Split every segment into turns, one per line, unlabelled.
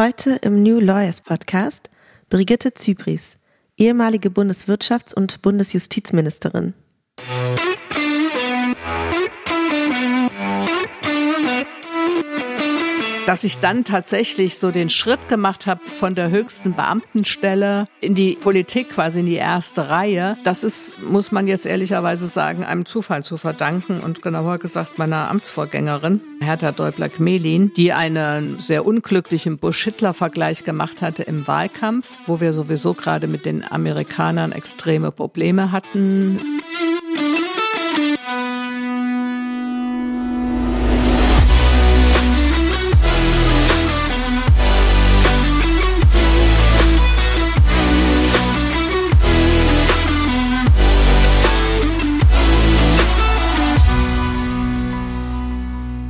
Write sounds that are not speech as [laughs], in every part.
Heute im New Lawyers Podcast Brigitte Zypries, ehemalige Bundeswirtschafts- und Bundesjustizministerin.
Dass ich dann tatsächlich so den Schritt gemacht habe von der höchsten Beamtenstelle in die Politik, quasi in die erste Reihe, das ist, muss man jetzt ehrlicherweise sagen, einem Zufall zu verdanken und genauer gesagt meiner Amtsvorgängerin, Hertha Däubler-Gmelin, die einen sehr unglücklichen Bush-Hitler-Vergleich gemacht hatte im Wahlkampf, wo wir sowieso gerade mit den Amerikanern extreme Probleme hatten.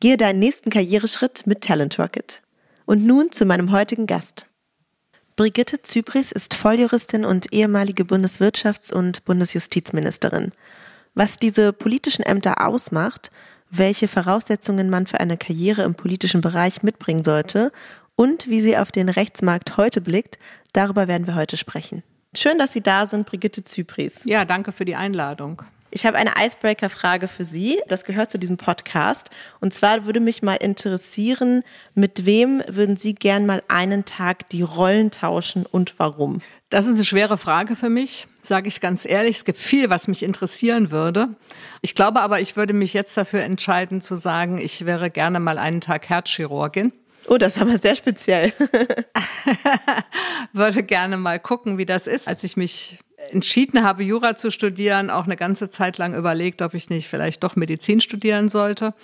Gehe deinen nächsten Karriereschritt mit Talent Rocket. Und nun zu meinem heutigen Gast. Brigitte Zypris ist Volljuristin und ehemalige Bundeswirtschafts- und Bundesjustizministerin. Was diese politischen Ämter ausmacht, welche Voraussetzungen man für eine Karriere im politischen Bereich mitbringen sollte und wie sie auf den Rechtsmarkt heute blickt, darüber werden wir heute sprechen. Schön, dass Sie da sind, Brigitte Zypris.
Ja, danke für die Einladung.
Ich habe eine Icebreaker-Frage für Sie. Das gehört zu diesem Podcast. Und zwar würde mich mal interessieren, mit wem würden Sie gern mal einen Tag die Rollen tauschen und warum?
Das ist eine schwere Frage für mich, sage ich ganz ehrlich. Es gibt viel, was mich interessieren würde. Ich glaube aber, ich würde mich jetzt dafür entscheiden zu sagen, ich wäre gerne mal einen Tag Herzchirurgin.
Oh, das ist aber sehr speziell. [laughs] [laughs]
würde gerne mal gucken, wie das ist. Als ich mich entschieden habe, Jura zu studieren, auch eine ganze Zeit lang überlegt, ob ich nicht vielleicht doch Medizin studieren sollte.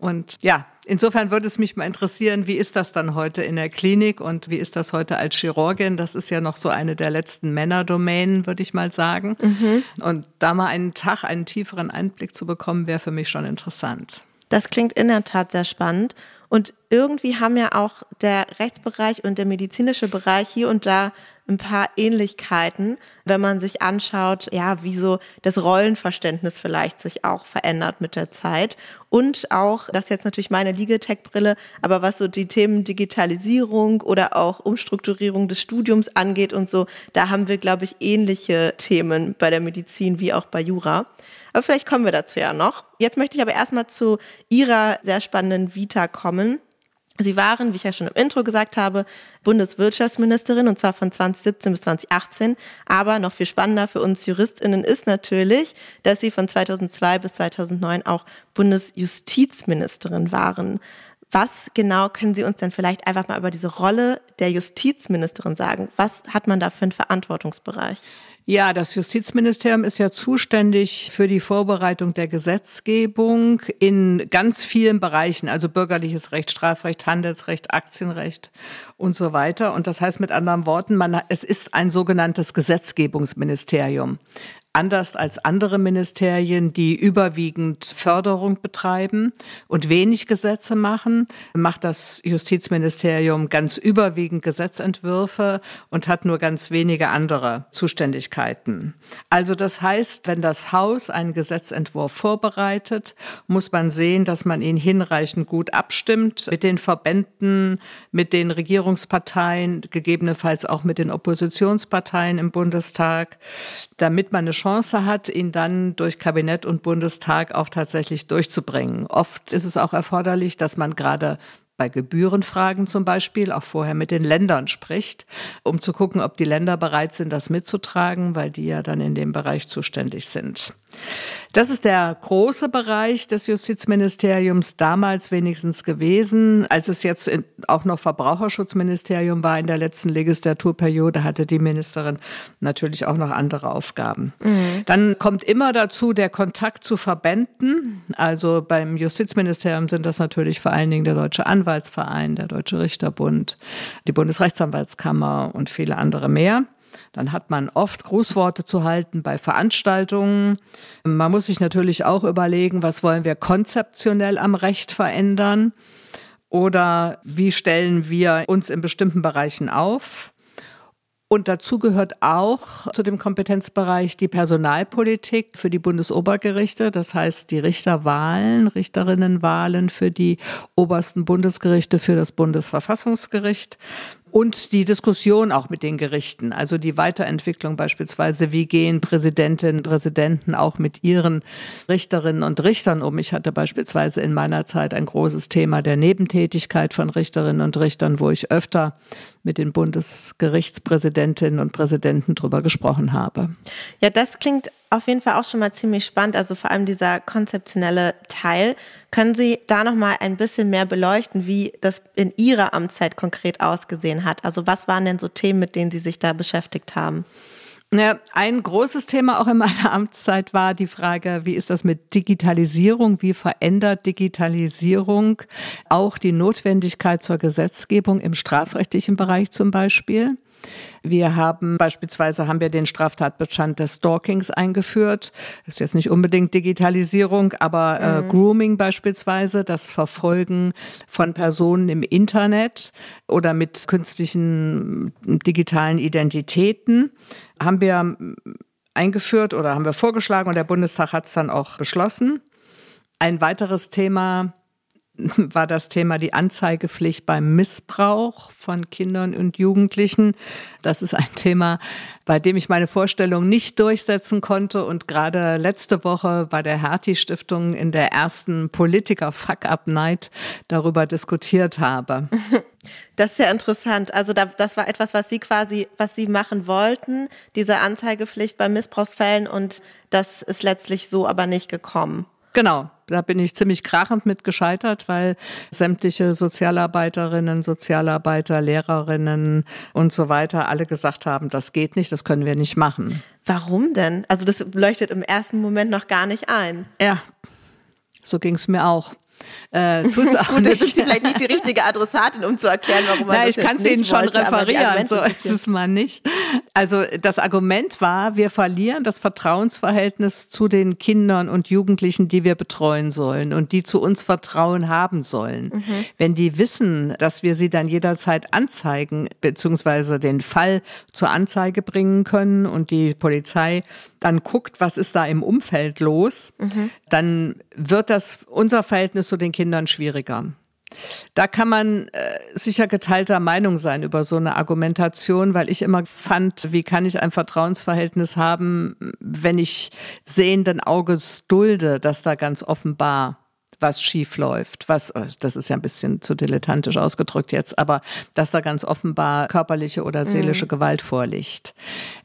Und ja, insofern würde es mich mal interessieren, wie ist das dann heute in der Klinik und wie ist das heute als Chirurgin? Das ist ja noch so eine der letzten Männerdomänen, würde ich mal sagen. Mhm. Und da mal einen Tag, einen tieferen Einblick zu bekommen, wäre für mich schon interessant.
Das klingt in der Tat sehr spannend. Und irgendwie haben ja auch der Rechtsbereich und der medizinische Bereich hier und da ein paar Ähnlichkeiten, wenn man sich anschaut, ja, wie so das Rollenverständnis vielleicht sich auch verändert mit der Zeit. Und auch, das ist jetzt natürlich meine Legal-Tech-Brille, aber was so die Themen Digitalisierung oder auch Umstrukturierung des Studiums angeht und so, da haben wir, glaube ich, ähnliche Themen bei der Medizin wie auch bei Jura. Aber vielleicht kommen wir dazu ja noch. Jetzt möchte ich aber erstmal zu Ihrer sehr spannenden Vita kommen. Sie waren, wie ich ja schon im Intro gesagt habe, Bundeswirtschaftsministerin und zwar von 2017 bis 2018. Aber noch viel spannender für uns JuristInnen ist natürlich, dass Sie von 2002 bis 2009 auch Bundesjustizministerin waren. Was genau können Sie uns denn vielleicht einfach mal über diese Rolle der Justizministerin sagen? Was hat man da für einen Verantwortungsbereich?
Ja, das Justizministerium ist ja zuständig für die Vorbereitung der Gesetzgebung in ganz vielen Bereichen, also bürgerliches Recht, Strafrecht, Handelsrecht, Aktienrecht und so weiter. Und das heißt mit anderen Worten, man, es ist ein sogenanntes Gesetzgebungsministerium anders als andere Ministerien, die überwiegend Förderung betreiben und wenig Gesetze machen, macht das Justizministerium ganz überwiegend Gesetzentwürfe und hat nur ganz wenige andere Zuständigkeiten. Also das heißt, wenn das Haus einen Gesetzentwurf vorbereitet, muss man sehen, dass man ihn hinreichend gut abstimmt mit den Verbänden, mit den Regierungsparteien, gegebenenfalls auch mit den Oppositionsparteien im Bundestag, damit man eine Chance hat, ihn dann durch Kabinett und Bundestag auch tatsächlich durchzubringen. Oft ist es auch erforderlich, dass man gerade bei Gebührenfragen zum Beispiel auch vorher mit den Ländern spricht, um zu gucken, ob die Länder bereit sind, das mitzutragen, weil die ja dann in dem Bereich zuständig sind. Das ist der große Bereich des Justizministeriums damals wenigstens gewesen. Als es jetzt auch noch Verbraucherschutzministerium war in der letzten Legislaturperiode, hatte die Ministerin natürlich auch noch andere Aufgaben. Mhm. Dann kommt immer dazu der Kontakt zu Verbänden. Also beim Justizministerium sind das natürlich vor allen Dingen der Deutsche Anwaltsverein, der Deutsche Richterbund, die Bundesrechtsanwaltskammer und viele andere mehr. Dann hat man oft Grußworte zu halten bei Veranstaltungen. Man muss sich natürlich auch überlegen, was wollen wir konzeptionell am Recht verändern oder wie stellen wir uns in bestimmten Bereichen auf. Und dazu gehört auch zu dem Kompetenzbereich die Personalpolitik für die Bundesobergerichte, das heißt die Richterwahlen, Richterinnenwahlen für die obersten Bundesgerichte, für das Bundesverfassungsgericht und die Diskussion auch mit den Gerichten, also die Weiterentwicklung beispielsweise, wie gehen Präsidentinnen und Präsidenten auch mit ihren Richterinnen und Richtern um. Ich hatte beispielsweise in meiner Zeit ein großes Thema der Nebentätigkeit von Richterinnen und Richtern, wo ich öfter mit den Bundesgerichtspräsidentinnen und Präsidenten drüber gesprochen habe.
Ja, das klingt auf jeden Fall auch schon mal ziemlich spannend, also vor allem dieser konzeptionelle Teil. Können Sie da noch mal ein bisschen mehr beleuchten, wie das in Ihrer Amtszeit konkret ausgesehen hat? Also was waren denn so Themen, mit denen Sie sich da beschäftigt haben?
Ja, ein großes Thema auch in meiner Amtszeit war die Frage, wie ist das mit Digitalisierung? Wie verändert Digitalisierung auch die Notwendigkeit zur Gesetzgebung im strafrechtlichen Bereich zum Beispiel? Wir haben beispielsweise haben wir den Straftatbestand des Stalkings eingeführt. Das ist jetzt nicht unbedingt Digitalisierung, aber äh, mhm. Grooming beispielsweise, das Verfolgen von Personen im Internet oder mit künstlichen digitalen Identitäten haben wir eingeführt oder haben wir vorgeschlagen und der Bundestag hat es dann auch beschlossen. Ein weiteres Thema [laughs] war das Thema die Anzeigepflicht beim Missbrauch von Kindern und Jugendlichen. Das ist ein Thema, bei dem ich meine Vorstellung nicht durchsetzen konnte und gerade letzte Woche bei der Hertie Stiftung in der ersten Politiker Fuck Up Night darüber diskutiert habe. [laughs]
Das ist ja interessant. Also da, das war etwas, was Sie quasi, was Sie machen wollten, diese Anzeigepflicht bei Missbrauchsfällen und das ist letztlich so aber nicht gekommen.
Genau, da bin ich ziemlich krachend mit gescheitert, weil sämtliche Sozialarbeiterinnen, Sozialarbeiter, Lehrerinnen und so weiter alle gesagt haben, das geht nicht, das können wir nicht machen.
Warum denn? Also das leuchtet im ersten Moment noch gar nicht ein.
Ja, so ging es mir auch. Äh, [laughs] tut's auch
Gut, nicht. sind Sie vielleicht nicht die richtige Adressatin, um zu erklären, warum man
Na,
das
ich kann es Ihnen schon wollte, referieren, so ist es mal nicht. Also das Argument war, wir verlieren das Vertrauensverhältnis zu den Kindern und Jugendlichen, die wir betreuen sollen und die zu uns Vertrauen haben sollen. Mhm. Wenn die wissen, dass wir sie dann jederzeit anzeigen, beziehungsweise den Fall zur Anzeige bringen können und die Polizei dann guckt, was ist da im Umfeld los, mhm. dann wird das unser Verhältnis zu den Kindern schwieriger. Da kann man äh, sicher geteilter Meinung sein über so eine Argumentation, weil ich immer fand, wie kann ich ein Vertrauensverhältnis haben, wenn ich sehenden Auges dulde, dass da ganz offenbar was schief läuft, was, äh, das ist ja ein bisschen zu dilettantisch ausgedrückt jetzt, aber dass da ganz offenbar körperliche oder seelische mhm. Gewalt vorliegt.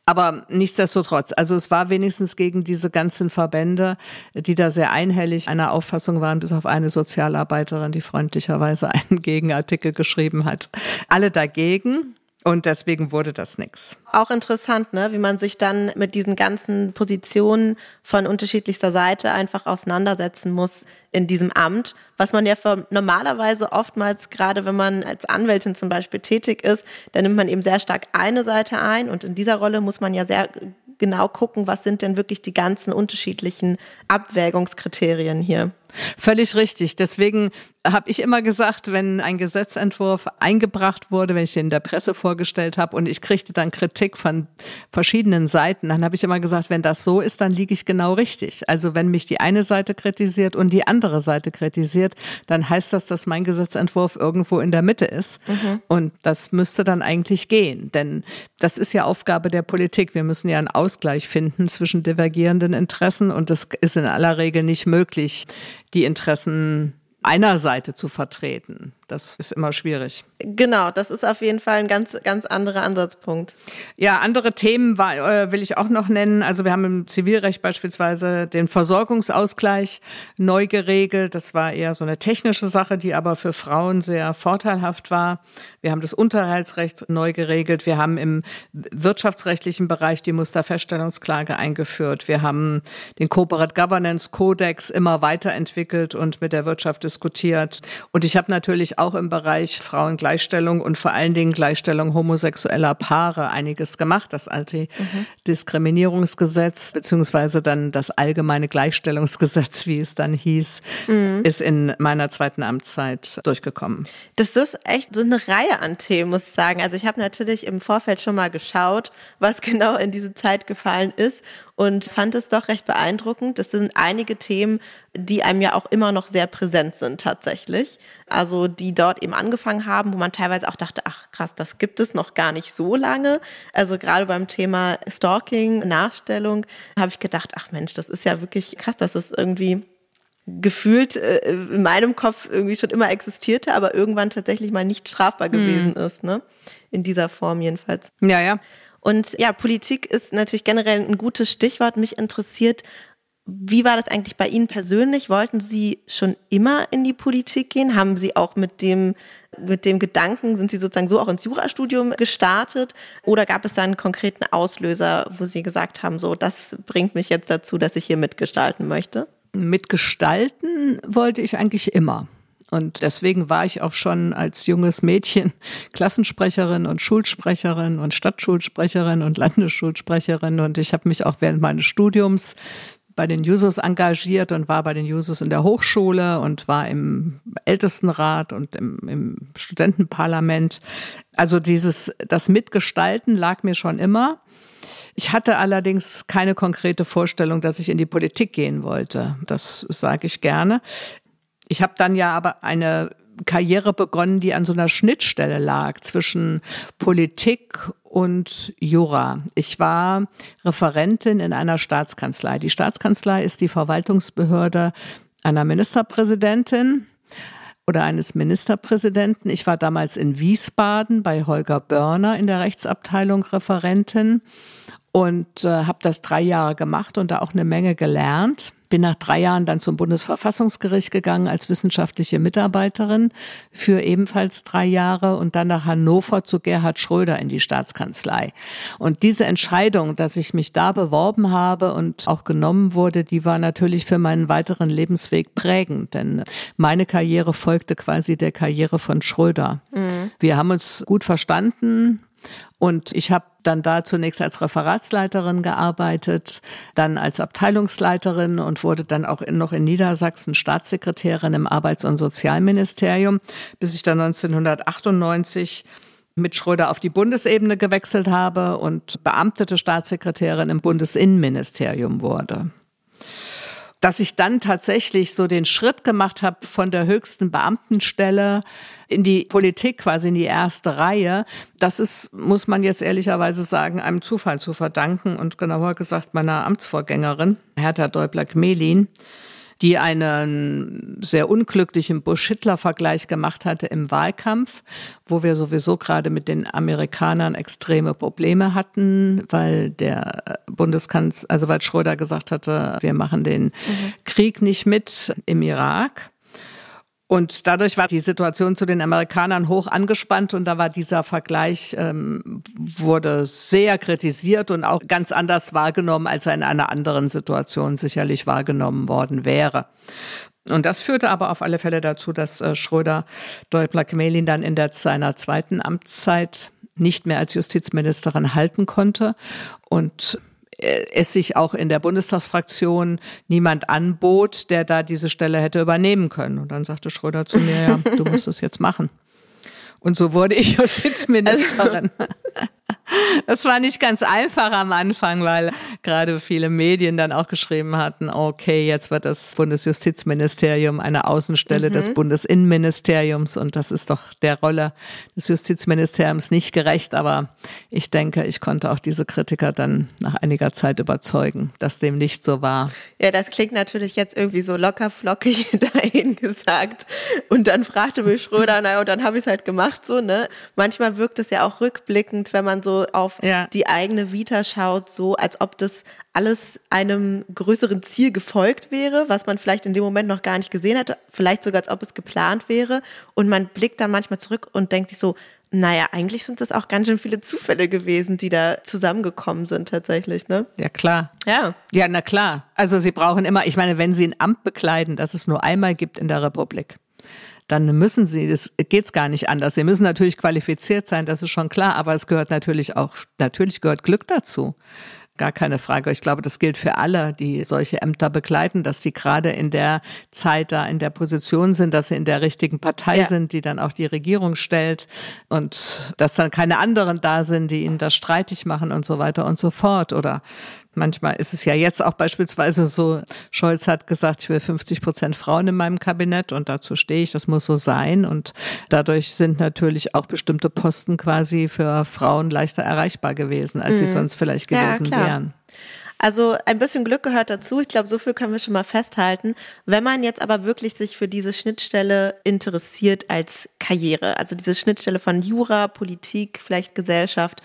Aber nichtsdestotrotz, also es war wenigstens gegen diese ganzen Verbände, die da sehr einhellig einer Auffassung waren, bis auf eine Sozialarbeiterin, die freundlicherweise [laughs] einen Gegenartikel geschrieben hat. Alle dagegen. Und deswegen wurde das nix.
Auch interessant, ne? wie man sich dann mit diesen ganzen Positionen von unterschiedlichster Seite einfach auseinandersetzen muss in diesem Amt, was man ja normalerweise oftmals, gerade wenn man als Anwältin zum Beispiel tätig ist, dann nimmt man eben sehr stark eine Seite ein und in dieser Rolle muss man ja sehr genau gucken, was sind denn wirklich die ganzen unterschiedlichen Abwägungskriterien hier.
Völlig richtig. Deswegen habe ich immer gesagt, wenn ein Gesetzentwurf eingebracht wurde, wenn ich den in der Presse vorgestellt habe und ich kriegte dann Kritik von verschiedenen Seiten, dann habe ich immer gesagt, wenn das so ist, dann liege ich genau richtig. Also wenn mich die eine Seite kritisiert und die andere Seite kritisiert, dann heißt das, dass mein Gesetzentwurf irgendwo in der Mitte ist. Mhm. Und das müsste dann eigentlich gehen. Denn das ist ja Aufgabe der Politik. Wir müssen ja einen Ausgleich finden zwischen divergierenden Interessen und das ist in aller Regel nicht möglich, die Interessen einer Seite zu vertreten. Das ist immer schwierig.
Genau, das ist auf jeden Fall ein ganz, ganz anderer Ansatzpunkt.
Ja, andere Themen äh, will ich auch noch nennen. Also wir haben im Zivilrecht beispielsweise den Versorgungsausgleich neu geregelt. Das war eher so eine technische Sache, die aber für Frauen sehr vorteilhaft war. Wir haben das Unterhaltsrecht neu geregelt. Wir haben im wirtschaftsrechtlichen Bereich die Musterfeststellungsklage eingeführt. Wir haben den Corporate Governance Codex immer weiterentwickelt und mit der Wirtschaft diskutiert. Und ich habe natürlich auch im Bereich Frauengleichstellung und vor allen Dingen Gleichstellung homosexueller Paare einiges gemacht. Das Antidiskriminierungsgesetz beziehungsweise dann das allgemeine Gleichstellungsgesetz, wie es dann hieß, mhm. ist in meiner zweiten Amtszeit durchgekommen.
Das ist echt so eine Reihe an Themen, muss ich sagen. Also ich habe natürlich im Vorfeld schon mal geschaut, was [laughs] genau in diese Zeit gefallen ist und fand es doch recht beeindruckend. Das sind einige Themen, die einem ja auch immer noch sehr präsent sind tatsächlich. Also die dort eben angefangen haben, wo man teilweise auch dachte, ach krass, das gibt es noch gar nicht so lange. Also gerade beim Thema Stalking, Nachstellung, habe ich gedacht, ach Mensch, das ist ja wirklich krass, dass es irgendwie gefühlt äh, in meinem Kopf irgendwie schon immer existierte, aber irgendwann tatsächlich mal nicht strafbar gewesen hm. ist, ne? In dieser Form jedenfalls.
Ja, ja.
Und ja, Politik ist natürlich generell ein gutes Stichwort. Mich interessiert, wie war das eigentlich bei Ihnen persönlich? Wollten Sie schon immer in die Politik gehen? Haben Sie auch mit dem, mit dem Gedanken, sind Sie sozusagen so auch ins Jurastudium gestartet? Oder gab es da einen konkreten Auslöser, wo Sie gesagt haben, so, das bringt mich jetzt dazu, dass ich hier mitgestalten möchte?
Mitgestalten wollte ich eigentlich immer. Und deswegen war ich auch schon als junges Mädchen [laughs] Klassensprecherin und Schulsprecherin und Stadtschulsprecherin und Landesschulsprecherin. Und ich habe mich auch während meines Studiums bei den Jusos engagiert und war bei den Jusos in der Hochschule und war im Ältestenrat und im, im Studentenparlament. Also dieses, das Mitgestalten lag mir schon immer. Ich hatte allerdings keine konkrete Vorstellung, dass ich in die Politik gehen wollte. Das sage ich gerne. Ich habe dann ja aber eine Karriere begonnen, die an so einer Schnittstelle lag zwischen Politik und Jura. Ich war Referentin in einer Staatskanzlei. Die Staatskanzlei ist die Verwaltungsbehörde einer Ministerpräsidentin oder eines Ministerpräsidenten. Ich war damals in Wiesbaden bei Holger Börner in der Rechtsabteilung Referentin und äh, habe das drei Jahre gemacht und da auch eine Menge gelernt. Bin nach drei Jahren dann zum Bundesverfassungsgericht gegangen als wissenschaftliche Mitarbeiterin für ebenfalls drei Jahre und dann nach Hannover zu Gerhard Schröder in die Staatskanzlei. Und diese Entscheidung, dass ich mich da beworben habe und auch genommen wurde, die war natürlich für meinen weiteren Lebensweg prägend, denn meine Karriere folgte quasi der Karriere von Schröder. Mhm. Wir haben uns gut verstanden. Und ich habe dann da zunächst als Referatsleiterin gearbeitet, dann als Abteilungsleiterin und wurde dann auch in, noch in Niedersachsen Staatssekretärin im Arbeits- und Sozialministerium, bis ich dann 1998 mit Schröder auf die Bundesebene gewechselt habe und beamtete Staatssekretärin im Bundesinnenministerium wurde dass ich dann tatsächlich so den Schritt gemacht habe von der höchsten Beamtenstelle in die Politik, quasi in die erste Reihe, das ist, muss man jetzt ehrlicherweise sagen, einem Zufall zu verdanken. Und genauer gesagt meiner Amtsvorgängerin, Hertha Däubler-Gmelin die einen sehr unglücklichen Bush-Hitler-Vergleich gemacht hatte im Wahlkampf, wo wir sowieso gerade mit den Amerikanern extreme Probleme hatten, weil der Bundeskanzler, also weil Schröder gesagt hatte, wir machen den mhm. Krieg nicht mit im Irak. Und dadurch war die Situation zu den Amerikanern hoch angespannt und da war dieser Vergleich, ähm, wurde sehr kritisiert und auch ganz anders wahrgenommen, als er in einer anderen Situation sicherlich wahrgenommen worden wäre. Und das führte aber auf alle Fälle dazu, dass äh, Schröder Deubler-Gmelin dann in der, seiner zweiten Amtszeit nicht mehr als Justizministerin halten konnte und es sich auch in der Bundestagsfraktion niemand anbot, der da diese Stelle hätte übernehmen können. Und dann sagte Schröder zu mir, ja, du musst es jetzt machen. Und so wurde ich [laughs] Justizministerin. Das war nicht ganz einfach am Anfang, weil gerade viele Medien dann auch geschrieben hatten, okay, jetzt wird das Bundesjustizministerium eine Außenstelle mhm. des Bundesinnenministeriums und das ist doch der Rolle des Justizministeriums nicht gerecht. Aber ich denke, ich konnte auch diese Kritiker dann nach einiger Zeit überzeugen, dass dem nicht so war.
Ja, das klingt natürlich jetzt irgendwie so locker flockig [laughs] dahin gesagt. Und dann fragte mich Schröder, naja, und dann habe ich es halt gemacht so, ne? Manchmal wirkt es ja auch rückblickend, wenn man so auf ja. die eigene Vita schaut, so als ob das alles einem größeren Ziel gefolgt wäre, was man vielleicht in dem Moment noch gar nicht gesehen hätte, vielleicht sogar als ob es geplant wäre. Und man blickt dann manchmal zurück und denkt sich so, naja, eigentlich sind das auch ganz schön viele Zufälle gewesen, die da zusammengekommen sind tatsächlich, ne?
Ja, klar.
Ja.
Ja, na klar. Also sie brauchen immer, ich meine, wenn sie ein Amt bekleiden, das es nur einmal gibt in der Republik, dann müssen sie, es geht's gar nicht anders. Sie müssen natürlich qualifiziert sein, das ist schon klar, aber es gehört natürlich auch, natürlich gehört Glück dazu. Gar keine Frage. Ich glaube, das gilt für alle, die solche Ämter begleiten, dass sie gerade in der Zeit da in der Position sind, dass sie in der richtigen Partei ja. sind, die dann auch die Regierung stellt und dass dann keine anderen da sind, die ihnen das streitig machen und so weiter und so fort. Oder Manchmal ist es ja jetzt auch beispielsweise so, Scholz hat gesagt, ich will 50 Prozent Frauen in meinem Kabinett und dazu stehe ich, das muss so sein. Und dadurch sind natürlich auch bestimmte Posten quasi für Frauen leichter erreichbar gewesen, als mhm. sie sonst vielleicht gewesen ja, wären.
Also ein bisschen Glück gehört dazu. Ich glaube, so viel können wir schon mal festhalten. Wenn man jetzt aber wirklich sich für diese Schnittstelle interessiert als Karriere, also diese Schnittstelle von Jura, Politik, vielleicht Gesellschaft,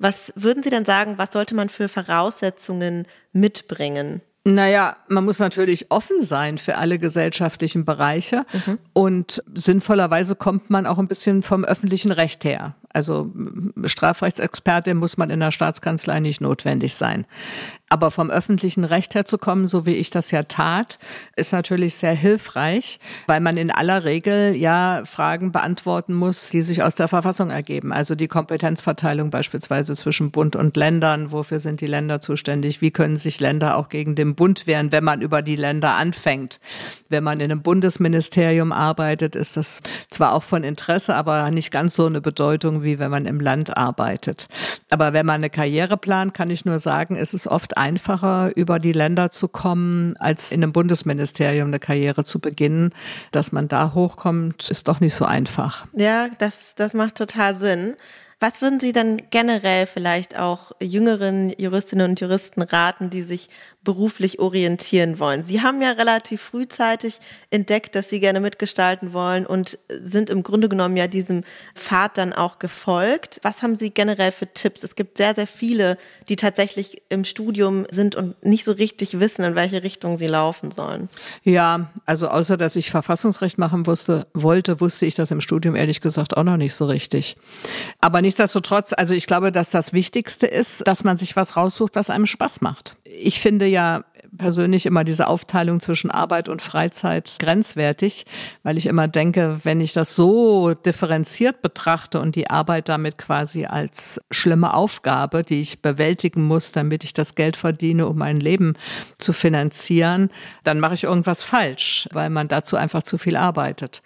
was würden Sie denn sagen, was sollte man für Voraussetzungen mitbringen?
Naja, man muss natürlich offen sein für alle gesellschaftlichen Bereiche mhm. und sinnvollerweise kommt man auch ein bisschen vom öffentlichen Recht her. Also Strafrechtsexperte muss man in der Staatskanzlei nicht notwendig sein. Aber vom öffentlichen Recht her zu kommen, so wie ich das ja tat, ist natürlich sehr hilfreich, weil man in aller Regel ja Fragen beantworten muss, die sich aus der Verfassung ergeben. Also die Kompetenzverteilung beispielsweise zwischen Bund und Ländern. Wofür sind die Länder zuständig? Wie können sich Länder auch gegen den Bund wehren, wenn man über die Länder anfängt? Wenn man in einem Bundesministerium arbeitet, ist das zwar auch von Interesse, aber nicht ganz so eine Bedeutung wie wenn man im Land arbeitet. Aber wenn man eine Karriere plant, kann ich nur sagen, es ist oft einfacher, über die Länder zu kommen, als in einem Bundesministerium eine Karriere zu beginnen. Dass man da hochkommt, ist doch nicht so einfach.
Ja, das, das macht total Sinn. Was würden Sie dann generell vielleicht auch jüngeren Juristinnen und Juristen raten, die sich beruflich orientieren wollen? Sie haben ja relativ frühzeitig entdeckt, dass Sie gerne mitgestalten wollen und sind im Grunde genommen ja diesem Pfad dann auch gefolgt. Was haben Sie generell für Tipps? Es gibt sehr, sehr viele, die tatsächlich im Studium sind und nicht so richtig wissen, in welche Richtung sie laufen sollen.
Ja, also außer dass ich Verfassungsrecht machen wusste, wollte, wusste ich das im Studium ehrlich gesagt auch noch nicht so richtig. Aber nicht nichtsdestotrotz, also ich glaube, dass das Wichtigste ist, dass man sich was raussucht, was einem Spaß macht. Ich finde ja persönlich immer diese Aufteilung zwischen Arbeit und Freizeit grenzwertig, weil ich immer denke, wenn ich das so differenziert betrachte und die Arbeit damit quasi als schlimme Aufgabe, die ich bewältigen muss, damit ich das Geld verdiene, um mein Leben zu finanzieren, dann mache ich irgendwas falsch, weil man dazu einfach zu viel arbeitet.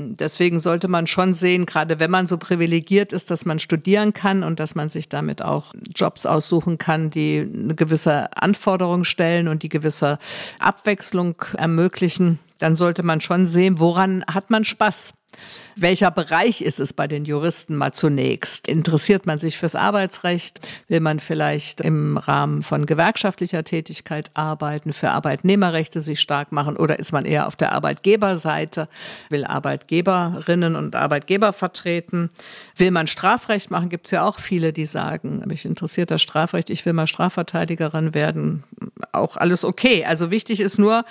Deswegen sollte man schon sehen, gerade wenn man so privilegiert ist, dass man studieren kann und dass man sich damit auch Jobs aussuchen kann, die eine gewisse Anforderung stellen und die gewisse Abwechslung ermöglichen, dann sollte man schon sehen, woran hat man Spaß. Welcher Bereich ist es bei den Juristen mal zunächst? Interessiert man sich fürs Arbeitsrecht? Will man vielleicht im Rahmen von gewerkschaftlicher Tätigkeit arbeiten, für Arbeitnehmerrechte sich stark machen? Oder ist man eher auf der Arbeitgeberseite, will Arbeitgeberinnen und Arbeitgeber vertreten? Will man Strafrecht machen? Gibt es ja auch viele, die sagen, mich interessiert das Strafrecht, ich will mal Strafverteidigerin werden. Auch alles okay. Also wichtig ist nur,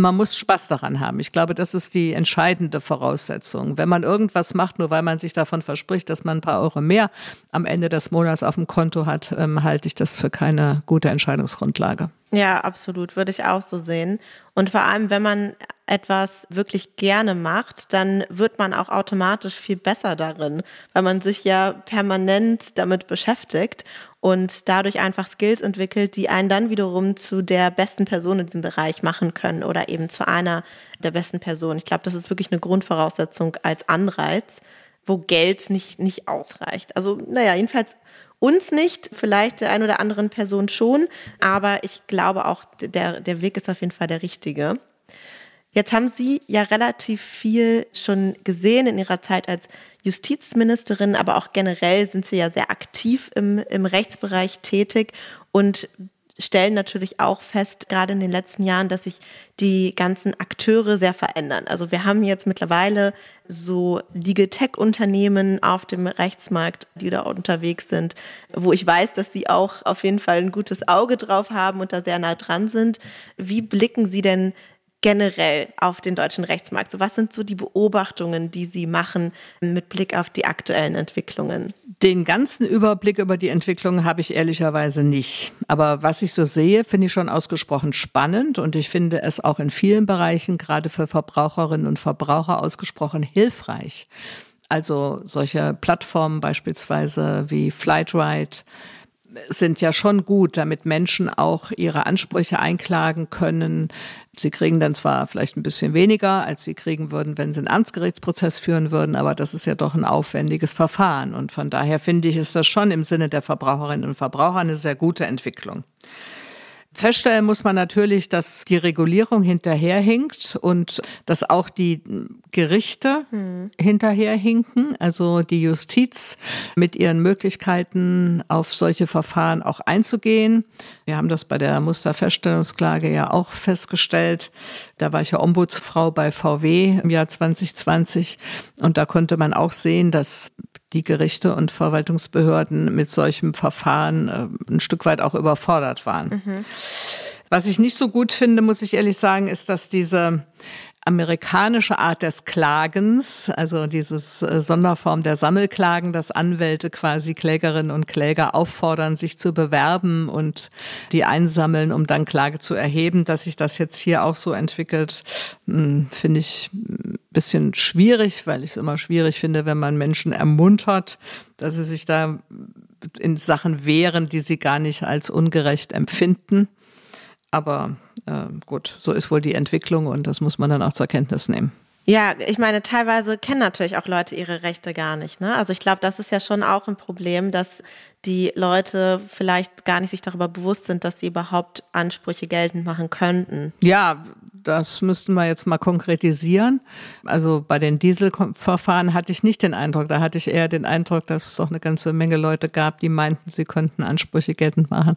man muss Spaß daran haben. Ich glaube, das ist die entscheidende Voraussetzung. Wenn man irgendwas macht, nur weil man sich davon verspricht, dass man ein paar Euro mehr am Ende des Monats auf dem Konto hat, ähm, halte ich das für keine gute Entscheidungsgrundlage.
Ja, absolut, würde ich auch so sehen. Und vor allem, wenn man etwas wirklich gerne macht, dann wird man auch automatisch viel besser darin, weil man sich ja permanent damit beschäftigt und dadurch einfach Skills entwickelt, die einen dann wiederum zu der besten Person in diesem Bereich machen können oder eben zu einer der besten Personen. Ich glaube, das ist wirklich eine Grundvoraussetzung als Anreiz, wo Geld nicht, nicht ausreicht. Also, naja, jedenfalls uns nicht, vielleicht der ein oder anderen Person schon, aber ich glaube auch, der, der Weg ist auf jeden Fall der richtige. Jetzt haben Sie ja relativ viel schon gesehen in Ihrer Zeit als Justizministerin, aber auch generell sind Sie ja sehr aktiv im, im Rechtsbereich tätig und stellen natürlich auch fest, gerade in den letzten Jahren, dass sich die ganzen Akteure sehr verändern. Also wir haben jetzt mittlerweile so Legal Tech Unternehmen auf dem Rechtsmarkt, die da unterwegs sind, wo ich weiß, dass sie auch auf jeden Fall ein gutes Auge drauf haben und da sehr nah dran sind. Wie blicken Sie denn generell auf den deutschen Rechtsmarkt? So, was sind so die Beobachtungen, die Sie machen mit Blick auf die aktuellen Entwicklungen?
Den ganzen Überblick über die Entwicklungen habe ich ehrlicherweise nicht. Aber was ich so sehe, finde ich schon ausgesprochen spannend und ich finde es auch in vielen Bereichen gerade für Verbraucherinnen und Verbraucher ausgesprochen hilfreich. Also solche Plattformen beispielsweise wie Flightride, sind ja schon gut, damit Menschen auch ihre Ansprüche einklagen können. Sie kriegen dann zwar vielleicht ein bisschen weniger, als sie kriegen würden, wenn sie einen Amtsgerichtsprozess führen würden, aber das ist ja doch ein aufwendiges Verfahren. Und von daher finde ich, ist das schon im Sinne der Verbraucherinnen und Verbraucher eine sehr gute Entwicklung. Feststellen muss man natürlich, dass die Regulierung hinterherhinkt und dass auch die Gerichte hm. hinterherhinken, also die Justiz mit ihren Möglichkeiten auf solche Verfahren auch einzugehen. Wir haben das bei der Musterfeststellungsklage ja auch festgestellt. Da war ich ja Ombudsfrau bei VW im Jahr 2020 und da konnte man auch sehen, dass die Gerichte und Verwaltungsbehörden mit solchem Verfahren äh, ein Stück weit auch überfordert waren. Mhm. Was ich nicht so gut finde, muss ich ehrlich sagen, ist, dass diese amerikanische Art des Klagens, also dieses äh, Sonderform der Sammelklagen, dass Anwälte quasi Klägerinnen und Kläger auffordern, sich zu bewerben und die einsammeln, um dann Klage zu erheben, dass sich das jetzt hier auch so entwickelt, hm, finde ich ein bisschen schwierig, weil ich es immer schwierig finde, wenn man Menschen ermuntert, dass sie sich da in Sachen wehren, die sie gar nicht als ungerecht empfinden. Aber äh, gut, so ist wohl die Entwicklung und das muss man dann auch zur Kenntnis nehmen.
Ja, ich meine, teilweise kennen natürlich auch Leute ihre Rechte gar nicht. Ne? Also ich glaube, das ist ja schon auch ein Problem, dass die Leute vielleicht gar nicht sich darüber bewusst sind, dass sie überhaupt Ansprüche geltend machen könnten.
Ja, das müssten wir jetzt mal konkretisieren. Also bei den Dieselverfahren hatte ich nicht den Eindruck, da hatte ich eher den Eindruck, dass es doch eine ganze Menge Leute gab, die meinten, sie könnten Ansprüche geltend machen,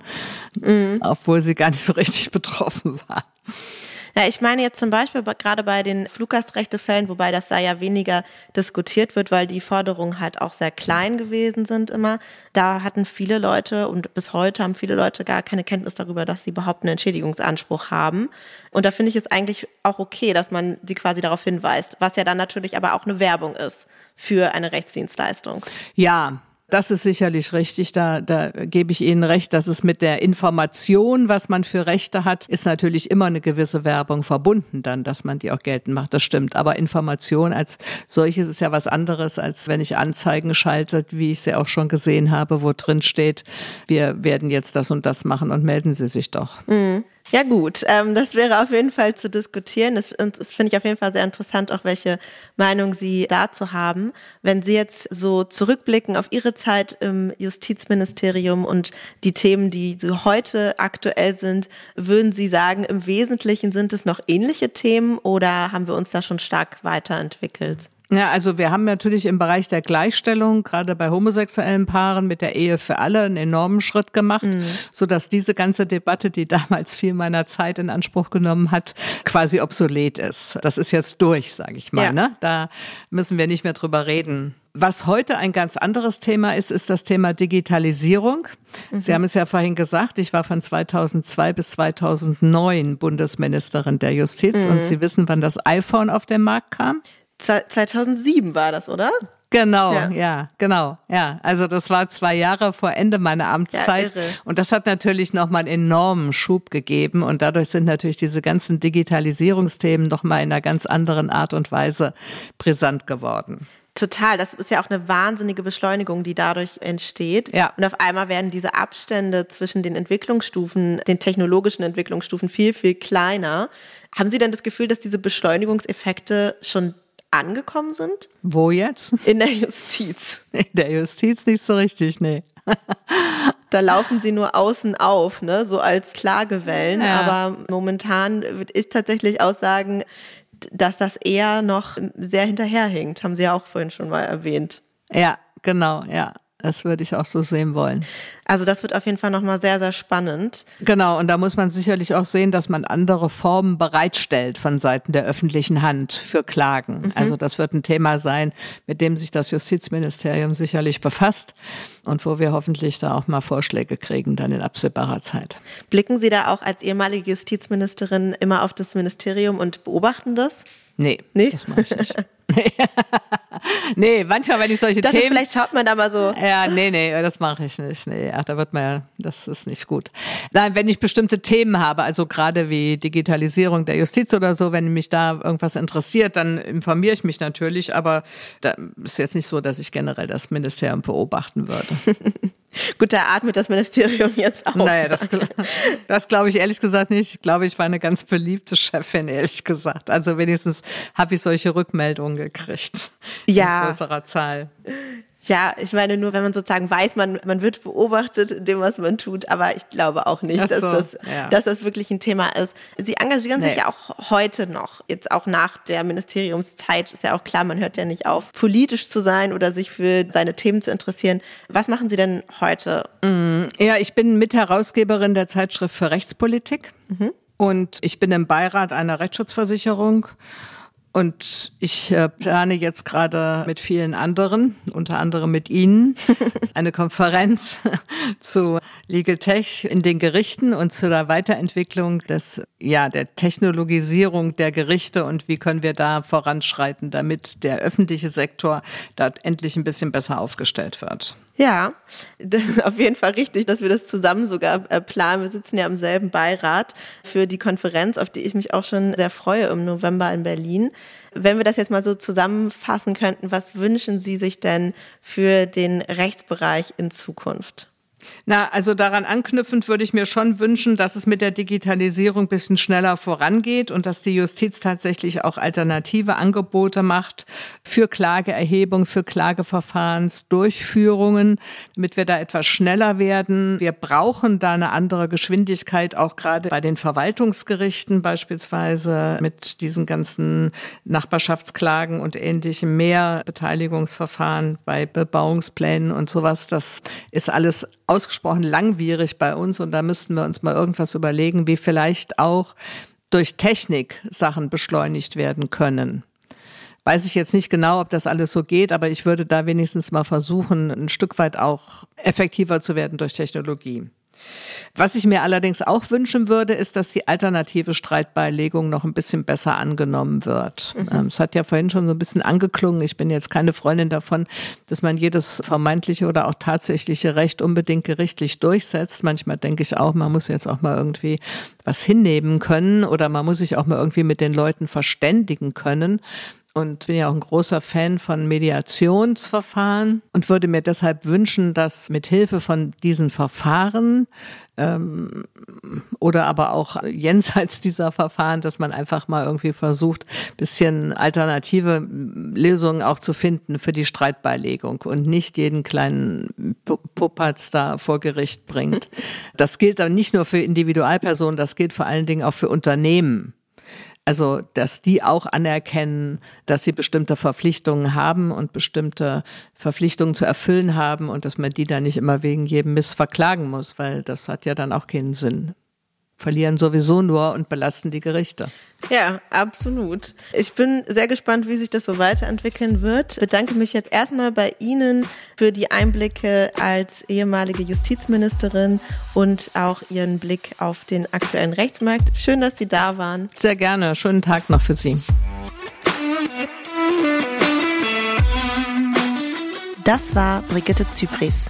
mhm. obwohl sie gar nicht so richtig [laughs] betroffen waren.
Ja, ich meine jetzt zum Beispiel gerade bei den Fluggastrechtefällen, wobei das da ja weniger diskutiert wird, weil die Forderungen halt auch sehr klein gewesen sind immer. Da hatten viele Leute und bis heute haben viele Leute gar keine Kenntnis darüber, dass sie überhaupt einen Entschädigungsanspruch haben. Und da finde ich es eigentlich auch okay, dass man sie quasi darauf hinweist, was ja dann natürlich aber auch eine Werbung ist für eine Rechtsdienstleistung.
Ja, das ist sicherlich richtig. Da, da gebe ich Ihnen recht, dass es mit der Information, was man für Rechte hat, ist natürlich immer eine gewisse Werbung verbunden dann, dass man die auch geltend macht. Das stimmt. Aber Information als solches ist ja was anderes, als wenn ich Anzeigen schalte, wie ich sie auch schon gesehen habe, wo drin steht, wir werden jetzt das und das machen und melden Sie sich doch.
Mhm. Ja gut, ähm, das wäre auf jeden Fall zu diskutieren. Das, das finde ich auf jeden Fall sehr interessant, auch welche Meinung Sie dazu haben. Wenn Sie jetzt so zurückblicken auf Ihre Zeit im Justizministerium und die Themen, die so heute aktuell sind, würden Sie sagen, im Wesentlichen sind es noch ähnliche Themen oder haben wir uns da schon stark weiterentwickelt?
Ja, also wir haben natürlich im Bereich der Gleichstellung, gerade bei homosexuellen Paaren mit der Ehe für alle, einen enormen Schritt gemacht, mhm. so dass diese ganze Debatte, die damals viel meiner Zeit in Anspruch genommen hat, quasi obsolet ist. Das ist jetzt durch, sage ich mal. Ja. Ne? Da müssen wir nicht mehr drüber reden. Was heute ein ganz anderes Thema ist, ist das Thema Digitalisierung. Mhm. Sie haben es ja vorhin gesagt, ich war von 2002 bis 2009 Bundesministerin der Justiz mhm. und Sie wissen, wann das iPhone auf den Markt kam?
2007 war das, oder?
Genau, ja. ja. genau, ja. Also das war zwei Jahre vor Ende meiner Amtszeit ja, und das hat natürlich nochmal einen enormen Schub gegeben und dadurch sind natürlich diese ganzen Digitalisierungsthemen nochmal in einer ganz anderen Art und Weise brisant geworden.
Total, das ist ja auch eine wahnsinnige Beschleunigung, die dadurch entsteht. Ja. Und auf einmal werden diese Abstände zwischen den Entwicklungsstufen, den technologischen Entwicklungsstufen viel, viel kleiner. Haben Sie denn das Gefühl, dass diese Beschleunigungseffekte schon angekommen sind?
Wo jetzt?
In der Justiz.
In der Justiz nicht so richtig, nee. [laughs]
da laufen sie nur außen auf, ne, so als Klagewellen. Ja. Aber momentan ich tatsächlich auch sagen, dass das eher noch sehr hinterherhinkt, haben Sie ja auch vorhin schon mal erwähnt.
Ja, genau, ja. Das würde ich auch so sehen wollen.
Also das wird auf jeden Fall nochmal sehr, sehr spannend.
Genau, und da muss man sicherlich auch sehen, dass man andere Formen bereitstellt von Seiten der öffentlichen Hand für Klagen. Mhm. Also das wird ein Thema sein, mit dem sich das Justizministerium sicherlich befasst und wo wir hoffentlich da auch mal Vorschläge kriegen, dann in absehbarer Zeit.
Blicken Sie da auch als ehemalige Justizministerin immer auf das Ministerium und beobachten das?
Nee, nee? das mache ich nicht. [laughs] [laughs] nee, manchmal, wenn ich solche
dachte,
Themen.
Vielleicht schaut man da mal so.
Ja, nee, nee, das mache ich nicht. Nee, ach, da wird man ja, das ist nicht gut. Nein, wenn ich bestimmte Themen habe, also gerade wie Digitalisierung der Justiz oder so, wenn mich da irgendwas interessiert, dann informiere ich mich natürlich, aber da ist jetzt nicht so, dass ich generell das Ministerium beobachten würde. [laughs]
Gut, da atmet das Ministerium jetzt auch.
Naja, das, das glaube ich ehrlich gesagt nicht. Ich glaube, ich war eine ganz beliebte Chefin, ehrlich gesagt. Also wenigstens habe ich solche Rückmeldungen gekriegt.
Ja.
In größerer Zahl.
Ja, ich meine nur, wenn man sozusagen weiß, man, man wird beobachtet in dem, was man tut, aber ich glaube auch nicht, so, dass, das, ja. dass das wirklich ein Thema ist. Sie engagieren nee. sich ja auch heute noch, jetzt auch nach der Ministeriumszeit, ist ja auch klar, man hört ja nicht auf, politisch zu sein oder sich für seine Themen zu interessieren. Was machen Sie denn heute?
Mm, ja, ich bin Mitherausgeberin der Zeitschrift für Rechtspolitik mhm. und ich bin im Beirat einer Rechtsschutzversicherung. Und ich äh, plane jetzt gerade mit vielen anderen, unter anderem mit Ihnen, [laughs] eine Konferenz [laughs] zu Legal Tech in den Gerichten und zu der Weiterentwicklung des, ja, der Technologisierung der Gerichte und wie können wir da voranschreiten, damit der öffentliche Sektor da endlich ein bisschen besser aufgestellt wird.
Ja, das ist auf jeden Fall richtig, dass wir das zusammen sogar äh, planen. Wir sitzen ja im selben Beirat für die Konferenz, auf die ich mich auch schon sehr freue im November in Berlin. Wenn wir das jetzt mal so zusammenfassen könnten, was wünschen Sie sich denn für den Rechtsbereich in Zukunft?
Na, also daran anknüpfend würde ich mir schon wünschen, dass es mit der Digitalisierung ein bisschen schneller vorangeht und dass die Justiz tatsächlich auch alternative Angebote macht für Klageerhebung, für Klageverfahrensdurchführungen, damit wir da etwas schneller werden. Wir brauchen da eine andere Geschwindigkeit, auch gerade bei den Verwaltungsgerichten beispielsweise mit diesen ganzen Nachbarschaftsklagen und ähnlichem mehr Beteiligungsverfahren bei Bebauungsplänen und sowas. Das ist alles ausgesprochen langwierig bei uns und da müssten wir uns mal irgendwas überlegen, wie vielleicht auch durch Technik Sachen beschleunigt werden können. Weiß ich jetzt nicht genau, ob das alles so geht, aber ich würde da wenigstens mal versuchen, ein Stück weit auch effektiver zu werden durch Technologie. Was ich mir allerdings auch wünschen würde, ist, dass die alternative Streitbeilegung noch ein bisschen besser angenommen wird. Mhm. Ähm, es hat ja vorhin schon so ein bisschen angeklungen. Ich bin jetzt keine Freundin davon, dass man jedes vermeintliche oder auch tatsächliche Recht unbedingt gerichtlich durchsetzt. Manchmal denke ich auch, man muss jetzt auch mal irgendwie was hinnehmen können oder man muss sich auch mal irgendwie mit den Leuten verständigen können und bin ja auch ein großer Fan von Mediationsverfahren und würde mir deshalb wünschen, dass mit Hilfe von diesen Verfahren ähm, oder aber auch jenseits dieser Verfahren, dass man einfach mal irgendwie versucht, bisschen alternative Lösungen auch zu finden für die Streitbeilegung und nicht jeden kleinen Puppatz da vor Gericht bringt. [laughs] Das gilt aber nicht nur für Individualpersonen, das gilt vor allen Dingen auch für Unternehmen. Also, dass die auch anerkennen, dass sie bestimmte Verpflichtungen haben und bestimmte Verpflichtungen zu erfüllen haben und dass man die dann nicht immer wegen jedem Miss verklagen muss, weil das hat ja dann auch keinen Sinn verlieren sowieso nur und belasten die Gerichte.
Ja, absolut. Ich bin sehr gespannt, wie sich das so weiterentwickeln wird. Ich bedanke mich jetzt erstmal bei Ihnen für die Einblicke als ehemalige Justizministerin und auch Ihren Blick auf den aktuellen Rechtsmarkt. Schön, dass Sie da waren.
Sehr gerne. Schönen Tag noch für Sie.
Das war Brigitte Zypris.